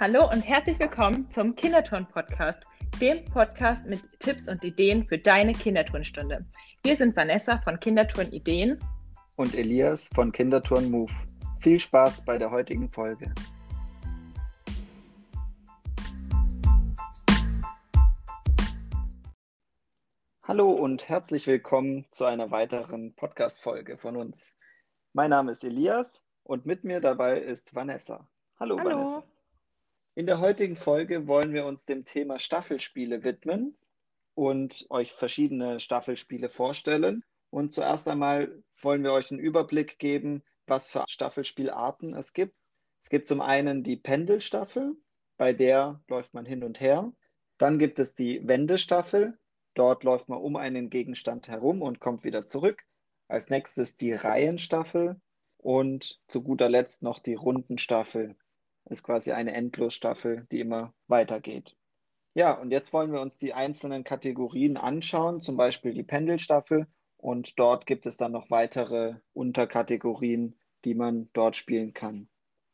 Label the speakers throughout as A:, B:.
A: Hallo und herzlich willkommen zum Kinderturn-Podcast, dem Podcast mit Tipps und Ideen für deine Kinderturnstunde. Wir sind Vanessa von Kinderturn Ideen
B: und Elias von Kinderturn Move. Viel Spaß bei der heutigen Folge. Hallo und herzlich willkommen zu einer weiteren Podcast-Folge von uns. Mein Name ist Elias und mit mir dabei ist Vanessa. Hallo, Hallo. Vanessa. In der heutigen Folge wollen wir uns dem Thema Staffelspiele widmen und euch verschiedene Staffelspiele vorstellen. Und zuerst einmal wollen wir euch einen Überblick geben, was für Staffelspielarten es gibt. Es gibt zum einen die Pendelstaffel, bei der läuft man hin und her. Dann gibt es die Wendestaffel, dort läuft man um einen Gegenstand herum und kommt wieder zurück. Als nächstes die Reihenstaffel und zu guter Letzt noch die Rundenstaffel. Ist quasi eine Endlosstaffel, die immer weitergeht. Ja, und jetzt wollen wir uns die einzelnen Kategorien anschauen, zum Beispiel die Pendelstaffel. Und dort gibt es dann noch weitere Unterkategorien, die man dort spielen kann.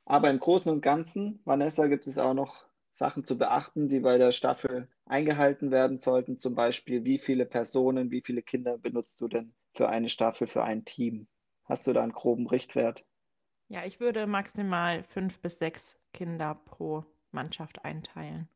B: Aber im Großen und Ganzen, Vanessa, gibt es auch noch Sachen zu beachten, die bei der Staffel eingehalten werden sollten. Zum Beispiel, wie viele Personen, wie viele Kinder benutzt du denn für eine Staffel, für ein Team? Hast du da einen groben Richtwert?
A: Ja, ich würde maximal fünf bis sechs Kinder pro Mannschaft einteilen.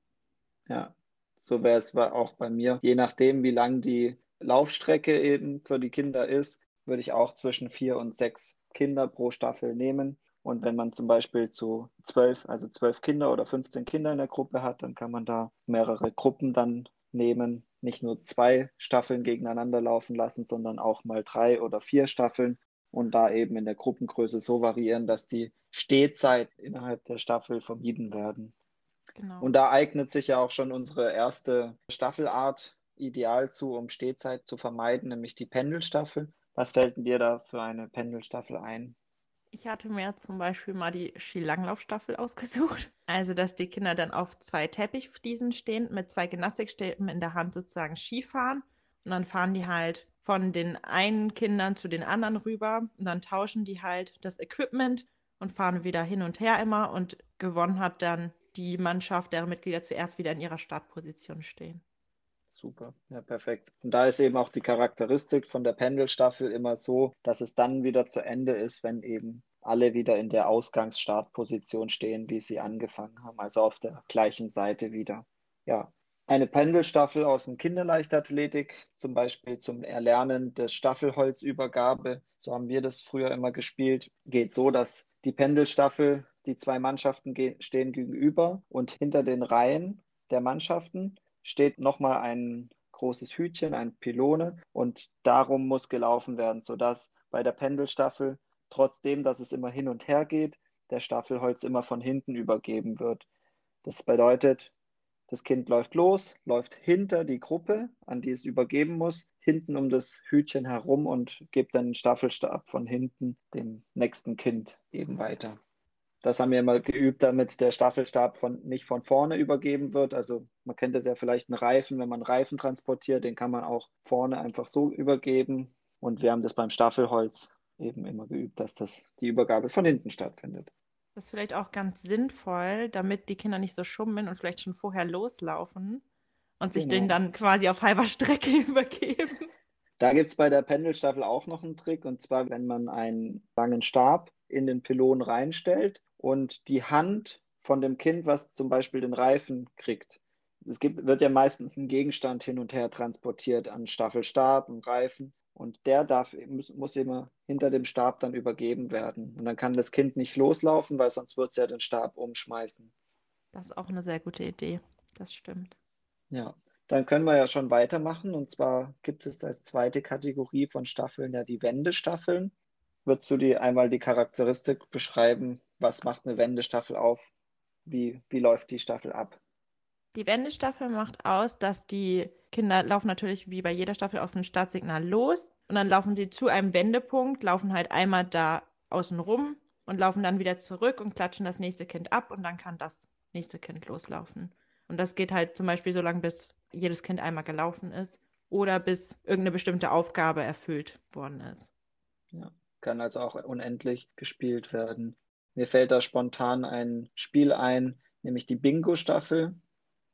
B: Ja, so wäre es auch bei mir. Je nachdem, wie lang die Laufstrecke eben für die Kinder ist, würde ich auch zwischen vier und sechs Kinder pro Staffel nehmen. Und wenn man zum Beispiel zu zwölf, also zwölf Kinder oder 15 Kinder in der Gruppe hat, dann kann man da mehrere Gruppen dann nehmen. Nicht nur zwei Staffeln gegeneinander laufen lassen, sondern auch mal drei oder vier Staffeln und da eben in der Gruppengröße so variieren, dass die Stehzeit innerhalb der Staffel vermieden werden. Genau. Und da eignet sich ja auch schon unsere erste Staffelart ideal zu, um Stehzeit zu vermeiden, nämlich die Pendelstaffel. Was fällt dir da für eine Pendelstaffel ein?
A: Ich hatte mir zum Beispiel mal die Skilanglaufstaffel ausgesucht. Also, dass die Kinder dann auf zwei Teppichfliesen stehen, mit zwei Gymnastikstäben in der Hand sozusagen Ski fahren. Und dann fahren die halt von den einen Kindern zu den anderen rüber und dann tauschen die halt das Equipment und fahren wieder hin und her immer und gewonnen hat dann die Mannschaft, deren Mitglieder zuerst wieder in ihrer Startposition stehen.
B: Super, ja, perfekt. Und da ist eben auch die Charakteristik von der Pendelstaffel immer so, dass es dann wieder zu Ende ist, wenn eben alle wieder in der Ausgangsstartposition stehen, wie sie angefangen haben, also auf der gleichen Seite wieder. Ja, eine Pendelstaffel aus dem Kinderleichtathletik, zum Beispiel zum Erlernen des Staffelholzübergabe. So haben wir das früher immer gespielt. Geht so, dass die Pendelstaffel, die zwei Mannschaften stehen gegenüber und hinter den Reihen der Mannschaften steht nochmal ein großes Hütchen, ein Pylone und darum muss gelaufen werden, sodass bei der Pendelstaffel, trotzdem, dass es immer hin und her geht, der Staffelholz immer von hinten übergeben wird. Das bedeutet, das Kind läuft los, läuft hinter die Gruppe, an die es übergeben muss, hinten um das Hütchen herum und gibt dann den Staffelstab von hinten dem nächsten Kind eben weiter. Das haben wir immer geübt, damit der Staffelstab von, nicht von vorne übergeben wird. Also man kennt das ja vielleicht einen Reifen, wenn man einen Reifen transportiert, den kann man auch vorne einfach so übergeben. Und wir haben das beim Staffelholz eben immer geübt, dass das die Übergabe von hinten stattfindet.
A: Das ist vielleicht auch ganz sinnvoll, damit die Kinder nicht so schummeln und vielleicht schon vorher loslaufen und sich genau. den dann quasi auf halber Strecke übergeben.
B: Da gibt es bei der Pendelstaffel auch noch einen Trick, und zwar, wenn man einen langen Stab in den Pylon reinstellt und die Hand von dem Kind, was zum Beispiel den Reifen kriegt. Es gibt, wird ja meistens ein Gegenstand hin und her transportiert an Staffelstab und Reifen. Und der darf, muss, muss immer hinter dem Stab dann übergeben werden. Und dann kann das Kind nicht loslaufen, weil sonst wird es ja den Stab umschmeißen.
A: Das ist auch eine sehr gute Idee. Das stimmt.
B: Ja, dann können wir ja schon weitermachen. Und zwar gibt es als zweite Kategorie von Staffeln ja die Wendestaffeln. Würdest du dir einmal die Charakteristik beschreiben? Was macht eine Wendestaffel auf? Wie, wie läuft die Staffel ab?
A: Die Wendestaffel macht aus, dass die Kinder laufen natürlich wie bei jeder Staffel auf ein Startsignal los und dann laufen sie zu einem Wendepunkt, laufen halt einmal da außen rum und laufen dann wieder zurück und klatschen das nächste Kind ab und dann kann das nächste Kind loslaufen. Und das geht halt zum Beispiel so lange, bis jedes Kind einmal gelaufen ist oder bis irgendeine bestimmte Aufgabe erfüllt worden ist.
B: Ja, kann also auch unendlich gespielt werden. Mir fällt da spontan ein Spiel ein, nämlich die Bingo-Staffel.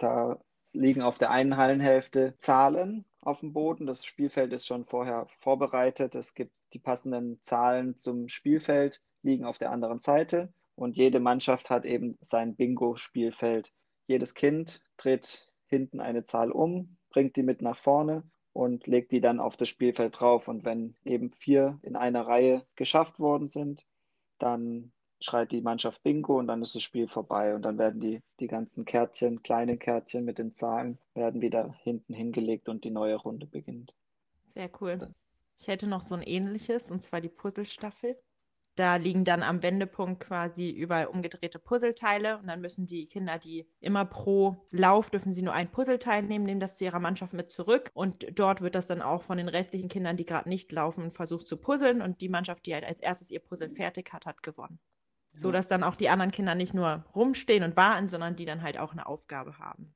B: Da liegen auf der einen Hallenhälfte Zahlen auf dem Boden. Das Spielfeld ist schon vorher vorbereitet. Es gibt die passenden Zahlen zum Spielfeld, liegen auf der anderen Seite. Und jede Mannschaft hat eben sein Bingo-Spielfeld. Jedes Kind dreht hinten eine Zahl um, bringt die mit nach vorne und legt die dann auf das Spielfeld drauf. Und wenn eben vier in einer Reihe geschafft worden sind, dann schreit die Mannschaft Bingo und dann ist das Spiel vorbei. Und dann werden die, die ganzen Kärtchen, kleine Kärtchen mit den Zahlen, werden wieder hinten hingelegt und die neue Runde beginnt.
A: Sehr cool. Ich hätte noch so ein ähnliches, und zwar die Puzzlestaffel. Da liegen dann am Wendepunkt quasi überall umgedrehte Puzzleteile und dann müssen die Kinder, die immer pro Lauf dürfen sie nur ein Puzzleteil nehmen, nehmen das zu ihrer Mannschaft mit zurück und dort wird das dann auch von den restlichen Kindern, die gerade nicht laufen, versucht zu puzzeln und die Mannschaft, die halt als erstes ihr Puzzle fertig hat, hat gewonnen. So dass dann auch die anderen Kinder nicht nur rumstehen und warten, sondern die dann halt auch eine Aufgabe haben.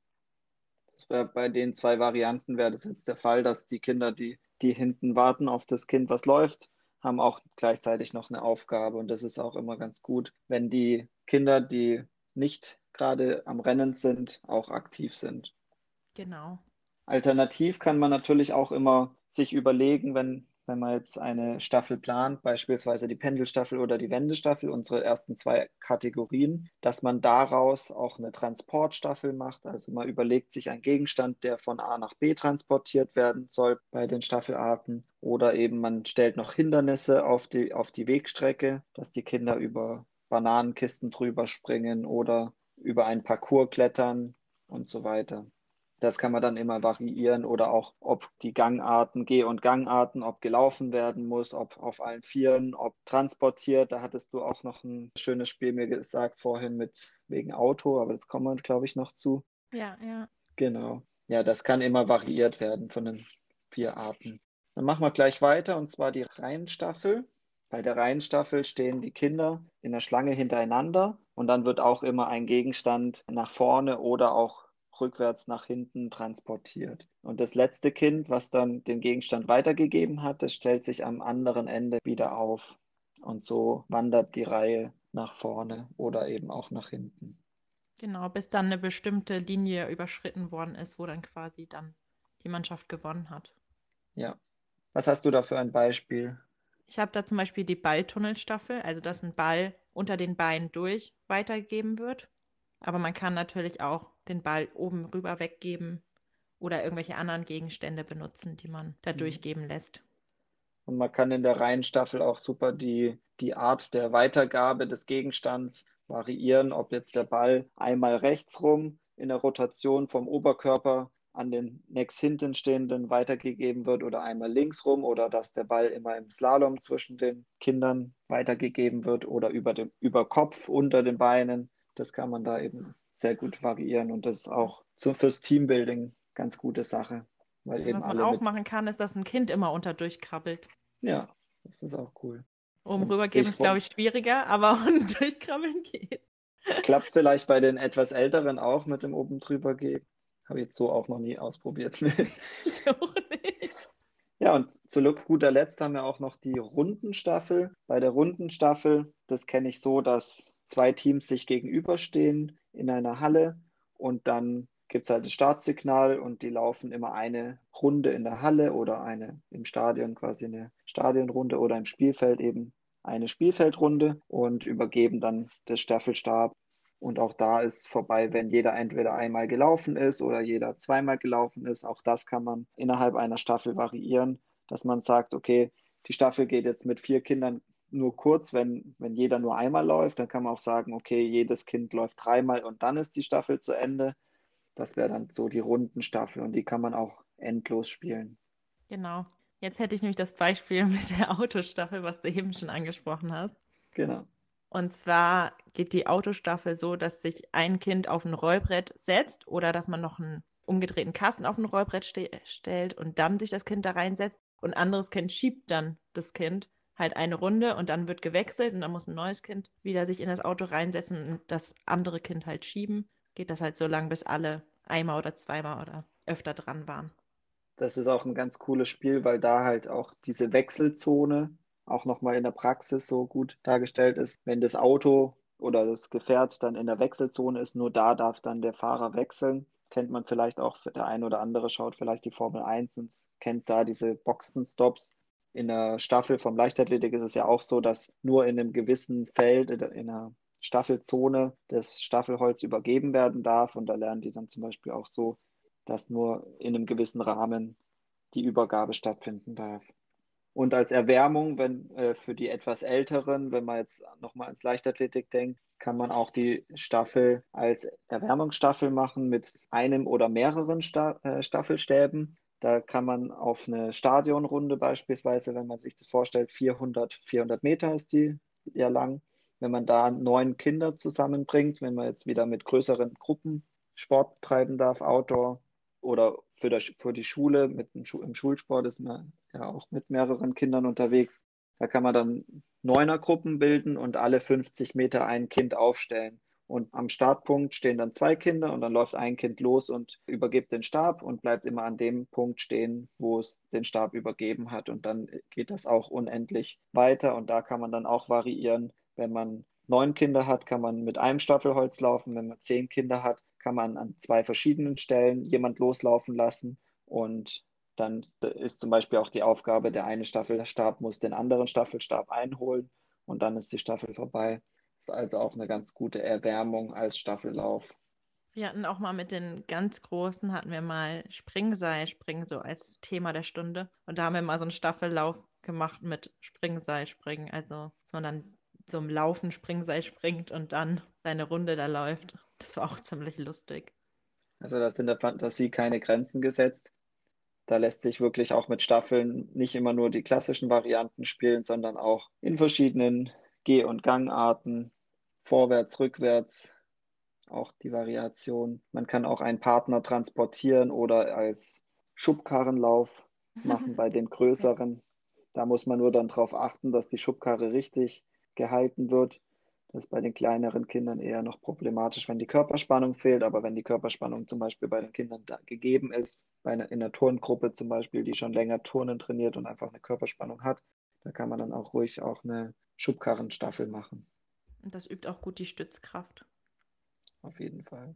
B: Das wäre bei den zwei Varianten wäre das jetzt der Fall, dass die Kinder, die, die hinten warten auf das Kind, was läuft, haben auch gleichzeitig noch eine Aufgabe. Und das ist auch immer ganz gut, wenn die Kinder, die nicht gerade am Rennen sind, auch aktiv sind.
A: Genau.
B: Alternativ kann man natürlich auch immer sich überlegen, wenn wenn man jetzt eine Staffel plant, beispielsweise die Pendelstaffel oder die Wendestaffel, unsere ersten zwei Kategorien, dass man daraus auch eine Transportstaffel macht. Also man überlegt sich einen Gegenstand, der von A nach B transportiert werden soll bei den Staffelarten. Oder eben man stellt noch Hindernisse auf die, auf die Wegstrecke, dass die Kinder über Bananenkisten drüber springen oder über einen Parcours klettern und so weiter. Das kann man dann immer variieren oder auch, ob die Gangarten, Geh- und Gangarten, ob gelaufen werden muss, ob auf allen Vieren, ob transportiert. Da hattest du auch noch ein schönes Spiel mir gesagt vorhin mit wegen Auto, aber das kommen wir, glaube ich, noch zu.
A: Ja, ja.
B: Genau. Ja, das kann immer variiert werden von den vier Arten. Dann machen wir gleich weiter und zwar die Reihenstaffel. Bei der Reihenstaffel stehen die Kinder in der Schlange hintereinander und dann wird auch immer ein Gegenstand nach vorne oder auch rückwärts nach hinten transportiert. Und das letzte Kind, was dann den Gegenstand weitergegeben hat, das stellt sich am anderen Ende wieder auf. Und so wandert die Reihe nach vorne oder eben auch nach hinten.
A: Genau, bis dann eine bestimmte Linie überschritten worden ist, wo dann quasi dann die Mannschaft gewonnen hat.
B: Ja. Was hast du da für ein Beispiel?
A: Ich habe da zum Beispiel die Balltunnelstaffel, also dass ein Ball unter den Beinen durch weitergegeben wird. Aber man kann natürlich auch den Ball oben rüber weggeben oder irgendwelche anderen Gegenstände benutzen, die man da mhm. durchgeben lässt.
B: Und man kann in der Reihenstaffel auch super die, die Art der Weitergabe des Gegenstands variieren, ob jetzt der Ball einmal rechts rum in der Rotation vom Oberkörper an den nächst hinten stehenden weitergegeben wird oder einmal links rum oder dass der Ball immer im Slalom zwischen den Kindern weitergegeben wird oder über, dem, über Kopf unter den Beinen. Das kann man da eben sehr gut variieren und das ist auch so fürs Teambuilding ganz gute Sache.
A: Weil eben Was man auch machen kann, ist, dass ein Kind immer unter durchkrabbelt.
B: Ja, das ist auch cool.
A: Oben rübergeben ist, glaube ich, schwieriger, aber unten durchkrabbeln geht.
B: Klappt vielleicht bei den etwas Älteren auch mit dem oben drüber gehen. Habe ich jetzt so auch noch nie ausprobiert. ich auch nicht. Ja, und zu guter Letzt haben wir auch noch die Rundenstaffel. Bei der Rundenstaffel, das kenne ich so, dass zwei Teams sich gegenüberstehen in einer Halle und dann gibt es halt das Startsignal und die laufen immer eine Runde in der Halle oder eine im Stadion, quasi eine Stadionrunde oder im Spielfeld eben eine Spielfeldrunde und übergeben dann das Staffelstab. Und auch da ist vorbei, wenn jeder entweder einmal gelaufen ist oder jeder zweimal gelaufen ist. Auch das kann man innerhalb einer Staffel variieren, dass man sagt, okay, die Staffel geht jetzt mit vier Kindern nur kurz, wenn, wenn jeder nur einmal läuft, dann kann man auch sagen, okay, jedes Kind läuft dreimal und dann ist die Staffel zu Ende. Das wäre dann so die Rundenstaffel und die kann man auch endlos spielen.
A: Genau. Jetzt hätte ich nämlich das Beispiel mit der Autostaffel, was du eben schon angesprochen hast.
B: Genau.
A: Und zwar geht die Autostaffel so, dass sich ein Kind auf ein Rollbrett setzt oder dass man noch einen umgedrehten Kasten auf ein Rollbrett ste stellt und dann sich das Kind da reinsetzt und ein anderes Kind schiebt dann das Kind halt eine Runde und dann wird gewechselt und dann muss ein neues Kind wieder sich in das Auto reinsetzen und das andere Kind halt schieben. Geht das halt so lang, bis alle einmal oder zweimal oder öfter dran waren.
B: Das ist auch ein ganz cooles Spiel, weil da halt auch diese Wechselzone auch nochmal in der Praxis so gut dargestellt ist. Wenn das Auto oder das Gefährt dann in der Wechselzone ist, nur da darf dann der Fahrer wechseln. Kennt man vielleicht auch, der eine oder andere schaut vielleicht die Formel 1 und kennt da diese Boxenstops. In der Staffel vom Leichtathletik ist es ja auch so, dass nur in einem gewissen Feld, in einer Staffelzone das Staffelholz übergeben werden darf. Und da lernen die dann zum Beispiel auch so, dass nur in einem gewissen Rahmen die Übergabe stattfinden darf. Und als Erwärmung, wenn äh, für die etwas Älteren, wenn man jetzt nochmal ans Leichtathletik denkt, kann man auch die Staffel als Erwärmungsstaffel machen mit einem oder mehreren Sta äh, Staffelstäben. Da kann man auf eine Stadionrunde beispielsweise, wenn man sich das vorstellt, 400, 400 Meter ist die ja lang. Wenn man da neun Kinder zusammenbringt, wenn man jetzt wieder mit größeren Gruppen Sport treiben darf, Outdoor oder für, der, für die Schule, mit dem, im Schulsport ist man ja auch mit mehreren Kindern unterwegs. Da kann man dann Neunergruppen bilden und alle 50 Meter ein Kind aufstellen. Und am Startpunkt stehen dann zwei Kinder und dann läuft ein Kind los und übergibt den Stab und bleibt immer an dem Punkt stehen, wo es den Stab übergeben hat. Und dann geht das auch unendlich weiter. Und da kann man dann auch variieren. Wenn man neun Kinder hat, kann man mit einem Staffelholz laufen. Wenn man zehn Kinder hat, kann man an zwei verschiedenen Stellen jemand loslaufen lassen. Und dann ist zum Beispiel auch die Aufgabe, der eine Staffelstab muss den anderen Staffelstab einholen und dann ist die Staffel vorbei. Ist also auch eine ganz gute Erwärmung als Staffellauf.
A: Wir hatten auch mal mit den ganz Großen, hatten wir mal Springseilspringen so als Thema der Stunde. Und da haben wir mal so einen Staffellauf gemacht mit Springseilspringen. Also, dass man dann so im Laufen Springseil springt und dann seine Runde da läuft. Das war auch ziemlich lustig.
B: Also da sind der Fantasie keine Grenzen gesetzt. Da lässt sich wirklich auch mit Staffeln nicht immer nur die klassischen Varianten spielen, sondern auch in verschiedenen Geh- und Gangarten, vorwärts, rückwärts, auch die Variation. Man kann auch einen Partner transportieren oder als Schubkarrenlauf machen bei den größeren. Da muss man nur dann darauf achten, dass die Schubkarre richtig gehalten wird. Das ist bei den kleineren Kindern eher noch problematisch, wenn die Körperspannung fehlt. Aber wenn die Körperspannung zum Beispiel bei den Kindern gegeben ist, bei einer, in einer Turngruppe zum Beispiel, die schon länger Turnen trainiert und einfach eine Körperspannung hat, da kann man dann auch ruhig auch eine Schubkarrenstaffel machen.
A: Und das übt auch gut die Stützkraft.
B: Auf jeden Fall.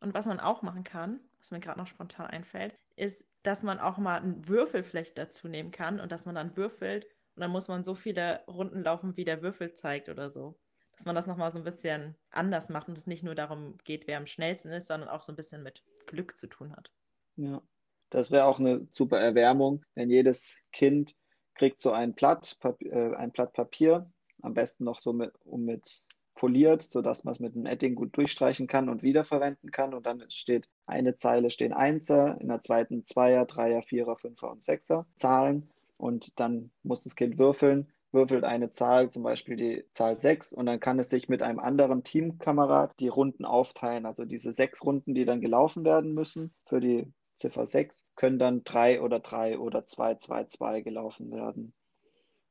A: Und was man auch machen kann, was mir gerade noch spontan einfällt, ist, dass man auch mal einen Würfel vielleicht dazu nehmen kann und dass man dann würfelt und dann muss man so viele Runden laufen, wie der Würfel zeigt oder so dass man das nochmal so ein bisschen anders macht und es nicht nur darum geht, wer am schnellsten ist, sondern auch so ein bisschen mit Glück zu tun hat.
B: Ja, das wäre auch eine super Erwärmung, wenn jedes Kind kriegt so ein Blatt, äh, ein Blatt Papier, am besten noch so mit, um mit foliert, sodass man es mit einem Edding gut durchstreichen kann und wiederverwenden kann. Und dann steht eine Zeile stehen Einser, in der zweiten Zweier, Dreier, Vierer, Fünfer und Sechser Zahlen. Und dann muss das Kind würfeln würfelt eine Zahl, zum Beispiel die Zahl 6, und dann kann es sich mit einem anderen Teamkamerad die Runden aufteilen. Also diese sechs Runden, die dann gelaufen werden müssen für die Ziffer 6, können dann 3 oder 3 oder 2, 2, 2 gelaufen werden.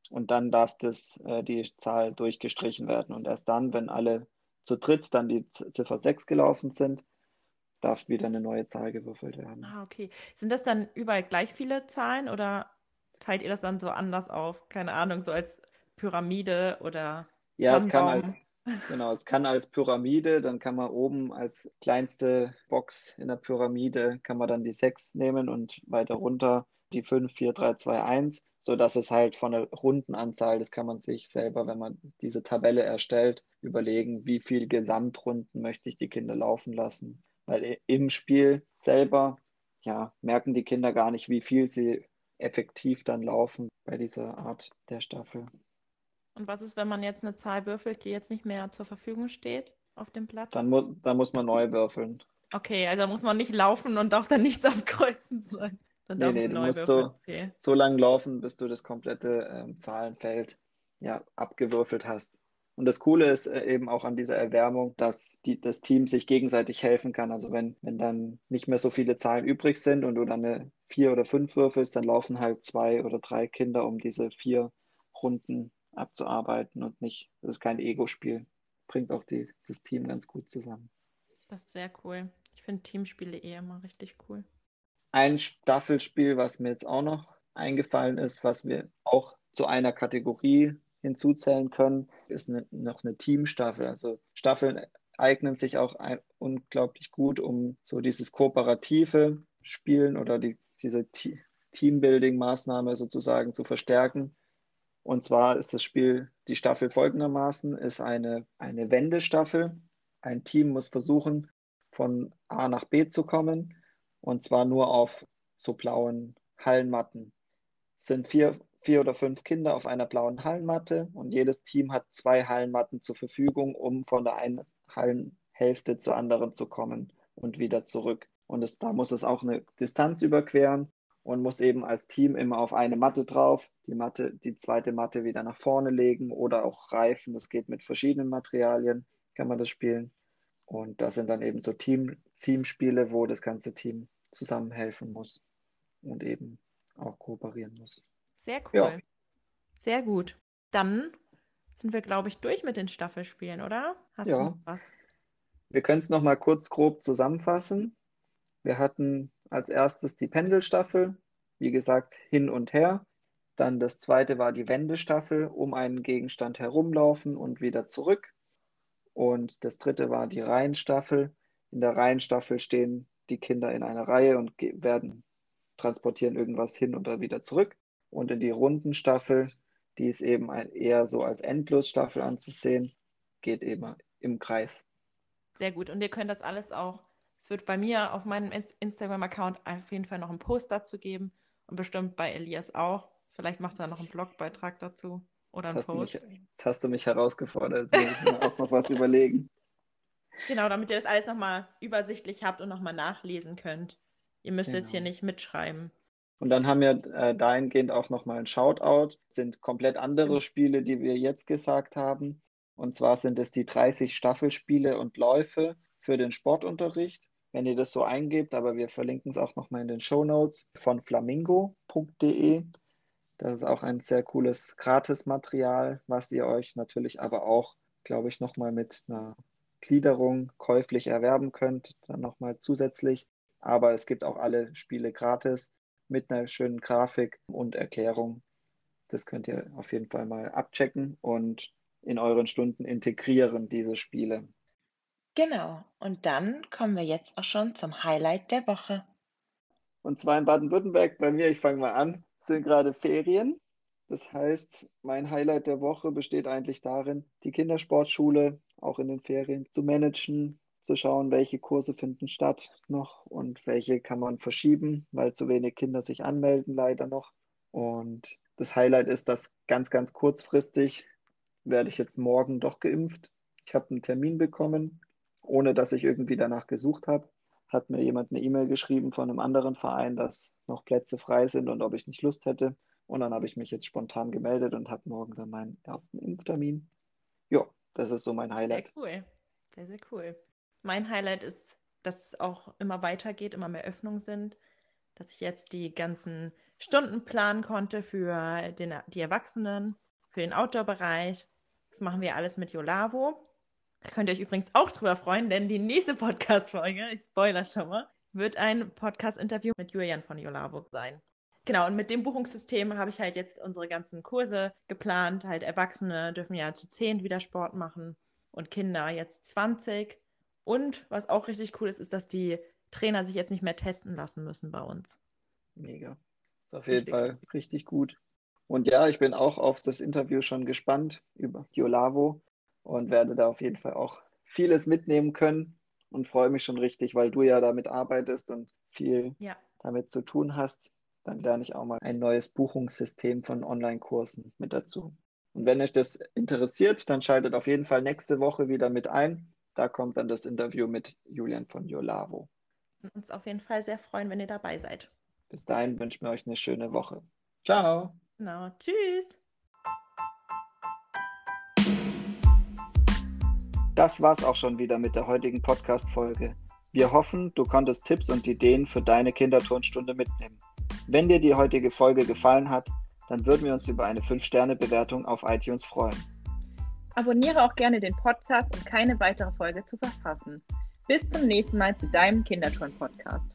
B: Und dann darf das, äh, die Zahl durchgestrichen werden. Und erst dann, wenn alle zu dritt dann die Ziffer 6 gelaufen sind, darf wieder eine neue Zahl gewürfelt werden.
A: Ah, okay. Sind das dann überall gleich viele Zahlen oder teilt ihr das dann so anders auf? Keine Ahnung, so als Pyramide oder
B: Ja, es kann als, genau, es kann als Pyramide, dann kann man oben als kleinste Box in der Pyramide, kann man dann die 6 nehmen und weiter runter die 5, 4, 3, 2, 1, sodass es halt von der Rundenanzahl, das kann man sich selber, wenn man diese Tabelle erstellt, überlegen, wie viel Gesamtrunden möchte ich die Kinder laufen lassen. Weil im Spiel selber, ja, merken die Kinder gar nicht, wie viel sie effektiv dann laufen bei dieser Art der Staffel.
A: Und was ist, wenn man jetzt eine Zahl würfelt, die jetzt nicht mehr zur Verfügung steht auf dem Blatt?
B: Dann, mu dann muss man neu würfeln.
A: Okay, also muss man nicht laufen und darf dann nichts abkreuzen. Sondern dann
B: nee, nee, du musst würfeln. so, okay. so lange laufen, bis du das komplette ähm, Zahlenfeld ja, abgewürfelt hast. Und das Coole ist äh, eben auch an dieser Erwärmung, dass die, das Team sich gegenseitig helfen kann. Also wenn, wenn dann nicht mehr so viele Zahlen übrig sind und du dann eine vier oder fünf würfelst, dann laufen halt zwei oder drei Kinder, um diese vier Runden abzuarbeiten und nicht, das ist kein Ego-Spiel. Bringt auch die, das Team ganz gut zusammen.
A: Das ist sehr cool. Ich finde Teamspiele eh immer richtig cool.
B: Ein Staffelspiel, was mir jetzt auch noch eingefallen ist, was wir auch zu einer Kategorie hinzuzählen können, ist eine, noch eine Teamstaffel. Also Staffeln eignen sich auch ein, unglaublich gut, um so dieses kooperative Spielen oder die, diese Teambuilding-Maßnahme sozusagen zu verstärken. Und zwar ist das Spiel, die Staffel folgendermaßen, ist eine, eine Wendestaffel. Ein Team muss versuchen, von A nach B zu kommen. Und zwar nur auf so blauen Hallenmatten. Es sind vier, vier oder fünf Kinder auf einer blauen Hallenmatte und jedes Team hat zwei Hallenmatten zur Verfügung, um von der einen Hallenhälfte zur anderen zu kommen und wieder zurück. Und es, da muss es auch eine Distanz überqueren und muss eben als Team immer auf eine Matte drauf, die Matte, die zweite Matte wieder nach vorne legen oder auch reifen. Das geht mit verschiedenen Materialien, kann man das spielen. Und das sind dann eben so Team, Teamspiele, wo das ganze Team zusammenhelfen muss und eben auch kooperieren muss.
A: Sehr cool. Ja. Sehr gut. Dann sind wir, glaube ich, durch mit den Staffelspielen, oder?
B: Hast ja. du noch was? Wir können es nochmal kurz grob zusammenfassen. Wir hatten als erstes die Pendelstaffel, wie gesagt, hin und her. Dann das zweite war die Wendestaffel, um einen Gegenstand herumlaufen und wieder zurück. Und das dritte war die Reihenstaffel. In der Reihenstaffel stehen die Kinder in einer Reihe und werden transportieren irgendwas hin und wieder zurück. Und in die Rundenstaffel, die ist eben ein, eher so als Endlosstaffel anzusehen, geht eben im Kreis.
A: Sehr gut. Und ihr könnt das alles auch, es wird bei mir auf meinem Instagram-Account auf jeden Fall noch einen Post dazu geben und bestimmt bei Elias auch. Vielleicht macht er noch einen Blogbeitrag dazu oder einen
B: jetzt
A: Post.
B: Hast mich, jetzt hast du mich herausgefordert. Muss ich mir auch noch was überlegen.
A: Genau, damit ihr das alles nochmal übersichtlich habt und nochmal nachlesen könnt. Ihr müsst genau. jetzt hier genau. nicht mitschreiben.
B: Und dann haben wir äh, dahingehend auch nochmal ein Shoutout. Das sind komplett andere mhm. Spiele, die wir jetzt gesagt haben. Und zwar sind es die 30 Staffelspiele und Läufe für den Sportunterricht. Wenn ihr das so eingebt, aber wir verlinken es auch nochmal in den Show Notes von flamingo.de. Das ist auch ein sehr cooles Gratismaterial, was ihr euch natürlich aber auch, glaube ich, nochmal mit einer Gliederung käuflich erwerben könnt, dann nochmal zusätzlich. Aber es gibt auch alle Spiele gratis mit einer schönen Grafik und Erklärung. Das könnt ihr auf jeden Fall mal abchecken und in euren Stunden integrieren, diese Spiele.
A: Genau. Und dann kommen wir jetzt auch schon zum Highlight der Woche.
B: Und zwar in Baden-Württemberg, bei mir, ich fange mal an, sind gerade Ferien. Das heißt, mein Highlight der Woche besteht eigentlich darin, die Kindersportschule auch in den Ferien zu managen, zu schauen, welche Kurse finden statt noch und welche kann man verschieben, weil zu wenig Kinder sich anmelden, leider noch. Und das Highlight ist, dass ganz, ganz kurzfristig werde ich jetzt morgen doch geimpft. Ich habe einen Termin bekommen, ohne dass ich irgendwie danach gesucht habe. Hat mir jemand eine E-Mail geschrieben von einem anderen Verein, dass noch Plätze frei sind und ob ich nicht Lust hätte. Und dann habe ich mich jetzt spontan gemeldet und habe morgen dann meinen ersten Impftermin. Ja, das ist so mein Highlight.
A: Sehr cool. Sehr, sehr cool. Mein Highlight ist, dass es auch immer weitergeht, immer mehr Öffnungen sind, dass ich jetzt die ganzen Stunden planen konnte für den, die Erwachsenen, für den Outdoor-Bereich. Das machen wir alles mit Yolavo. Da könnt ihr euch übrigens auch drüber freuen, denn die nächste Podcast-Folge, ich spoiler schon mal, wird ein Podcast-Interview mit Julian von Yolavo sein. Genau, und mit dem Buchungssystem habe ich halt jetzt unsere ganzen Kurse geplant. Halt Erwachsene dürfen ja zu zehn wieder Sport machen und Kinder jetzt 20. Und was auch richtig cool ist, ist, dass die Trainer sich jetzt nicht mehr testen lassen müssen bei uns.
B: Mega. Ist auf jeden richtig. Fall richtig gut. Und ja, ich bin auch auf das Interview schon gespannt über Giolavo und werde da auf jeden Fall auch vieles mitnehmen können und freue mich schon richtig, weil du ja damit arbeitest und viel ja. damit zu tun hast. Dann lerne ich auch mal ein neues Buchungssystem von Online-Kursen mit dazu. Und wenn euch das interessiert, dann schaltet auf jeden Fall nächste Woche wieder mit ein. Da kommt dann das Interview mit Julian von Jolavo.
A: Uns auf jeden Fall sehr freuen, wenn ihr dabei seid.
B: Bis dahin wünschen wir euch eine schöne Woche. Ciao.
A: Genau. Tschüss.
B: Das war's auch schon wieder mit der heutigen Podcast-Folge. Wir hoffen, du konntest Tipps und Ideen für deine Kinderturnstunde mitnehmen. Wenn dir die heutige Folge gefallen hat, dann würden wir uns über eine 5-Sterne-Bewertung auf iTunes freuen.
A: Abonniere auch gerne den Podcast, um keine weitere Folge zu verpassen. Bis zum nächsten Mal zu deinem Kinderturn-Podcast.